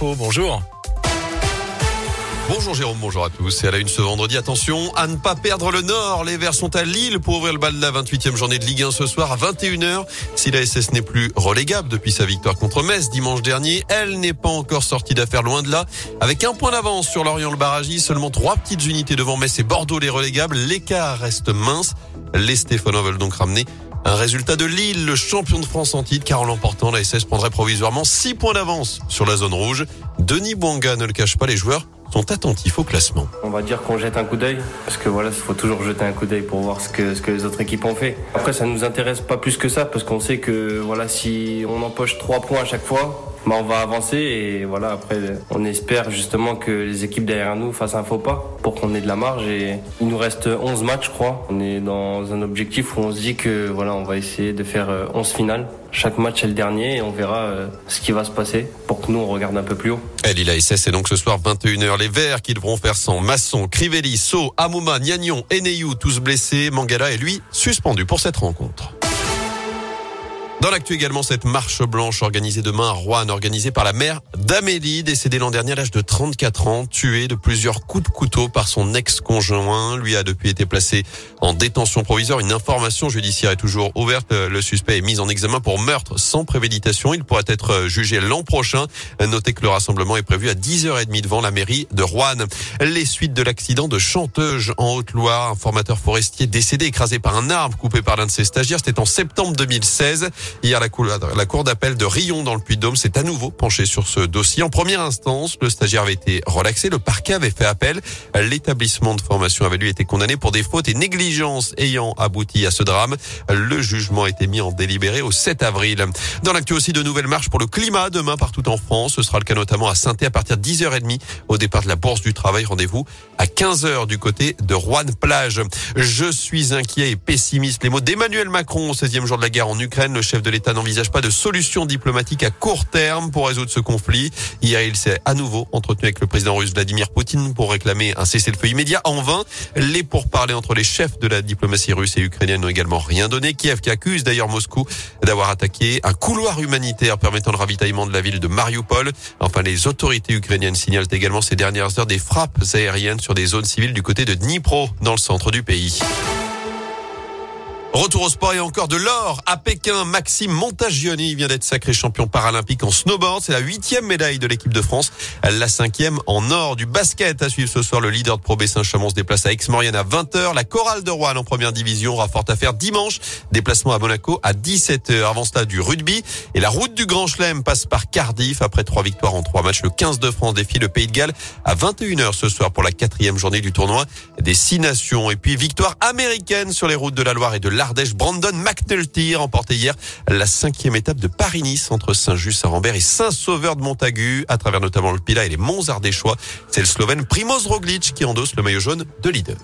Bonjour. Bonjour Jérôme, bonjour à tous. Et à la une ce vendredi, attention à ne pas perdre le Nord. Les Verts sont à Lille pour ouvrir le bal de la 28e journée de Ligue 1 ce soir à 21h. Si la SS n'est plus relégable depuis sa victoire contre Metz dimanche dernier, elle n'est pas encore sortie d'affaire loin de là. Avec un point d'avance sur Lorient le Barragi, seulement trois petites unités devant Metz et Bordeaux les relégables. L'écart reste mince. Les Stéphanois veulent donc ramener un résultat de Lille, le champion de France en titre, car en l'emportant, la SS prendrait provisoirement 6 points d'avance sur la zone rouge. Denis Bouanga ne le cache pas, les joueurs sont attentifs au classement. On va dire qu'on jette un coup d'œil, parce que voilà, il faut toujours jeter un coup d'œil pour voir ce que, les autres équipes ont fait. Après, ça nous intéresse pas plus que ça, parce qu'on sait que voilà, si on empoche 3 points à chaque fois, bah, on va avancer et voilà après on espère justement que les équipes derrière nous fassent un faux pas pour qu'on ait de la marge et il nous reste 11 matchs je crois. On est dans un objectif où on se dit que voilà on va essayer de faire 11 euh, finales. Chaque match est le dernier et on verra euh, ce qui va se passer pour que nous on regarde un peu plus haut. Elle la SS et donc ce soir 21h les Verts qui devront faire sans Masson, Crivelli, So, Amouma, Niagnon, Eneyou tous blessés. Mangala est lui suspendu pour cette rencontre. Dans l'actu également, cette marche blanche organisée demain à Rouen, organisée par la mère d'Amélie, décédée l'an dernier à l'âge de 34 ans, tuée de plusieurs coups de couteau par son ex-conjoint. Lui a depuis été placé en détention provisoire. Une information judiciaire est toujours ouverte. Le suspect est mis en examen pour meurtre sans préméditation. Il pourrait être jugé l'an prochain. Notez que le rassemblement est prévu à 10h30 devant la mairie de Rouen. Les suites de l'accident de Chanteuse en Haute-Loire. Un formateur forestier décédé écrasé par un arbre coupé par l'un de ses stagiaires. C'était en septembre 2016. Hier, la cour, la cour d'appel de Rion dans le Puy-de-Dôme s'est à nouveau penchée sur ce dossier. En première instance, le stagiaire avait été relaxé. Le parquet avait fait appel. L'établissement de formation avait lui été condamné pour des fautes et négligences ayant abouti à ce drame. Le jugement a été mis en délibéré au 7 avril. Dans l'actu aussi, de nouvelles marches pour le climat demain partout en France. Ce sera le cas notamment à saint à partir de 10h30 au départ de la Bourse du Travail. Rendez-vous à 15h du côté de Rouen-Plage. Je suis inquiet et pessimiste. Les mots d'Emmanuel Macron au 16e jour de la guerre en Ukraine. De l'État n'envisage pas de solution diplomatique à court terme pour résoudre ce conflit. Hier, il s'est à nouveau entretenu avec le président russe Vladimir Poutine pour réclamer un cessez-le-feu immédiat. En vain, les pourparlers entre les chefs de la diplomatie russe et ukrainienne n'ont également rien donné. Kiev qui accuse d'ailleurs Moscou d'avoir attaqué un couloir humanitaire permettant le ravitaillement de la ville de Mariupol. Enfin, les autorités ukrainiennes signalent également ces dernières heures des frappes aériennes sur des zones civiles du côté de Dnipro, dans le centre du pays. Retour au sport et encore de l'or à Pékin. Maxime Montagioni vient d'être sacré champion paralympique en snowboard. C'est la huitième médaille de l'équipe de France. La cinquième en or du basket. À suivre ce soir, le leader de Pro B Saint-Chamond se déplace à Aix-Maurienne à 20h. La chorale de Rouen en première division rapporte à faire dimanche. Déplacement à Monaco à 17h. Avant cela, du rugby. Et la route du Grand Chelem passe par Cardiff. Après trois victoires en trois matchs, le 15 de France défie le Pays de Galles à 21h ce soir pour la quatrième journée du tournoi des six nations. Et puis, victoire américaine sur les routes de la Loire et de la Brandon McNulty remporté hier la cinquième étape de Paris-Nice entre Saint-Just-Saint-Rambert et Saint-Sauveur de Montagu à travers notamment le Pila et les Monts Ardéchois. C'est le Slovène Primoz Roglic qui endosse le maillot jaune de leader.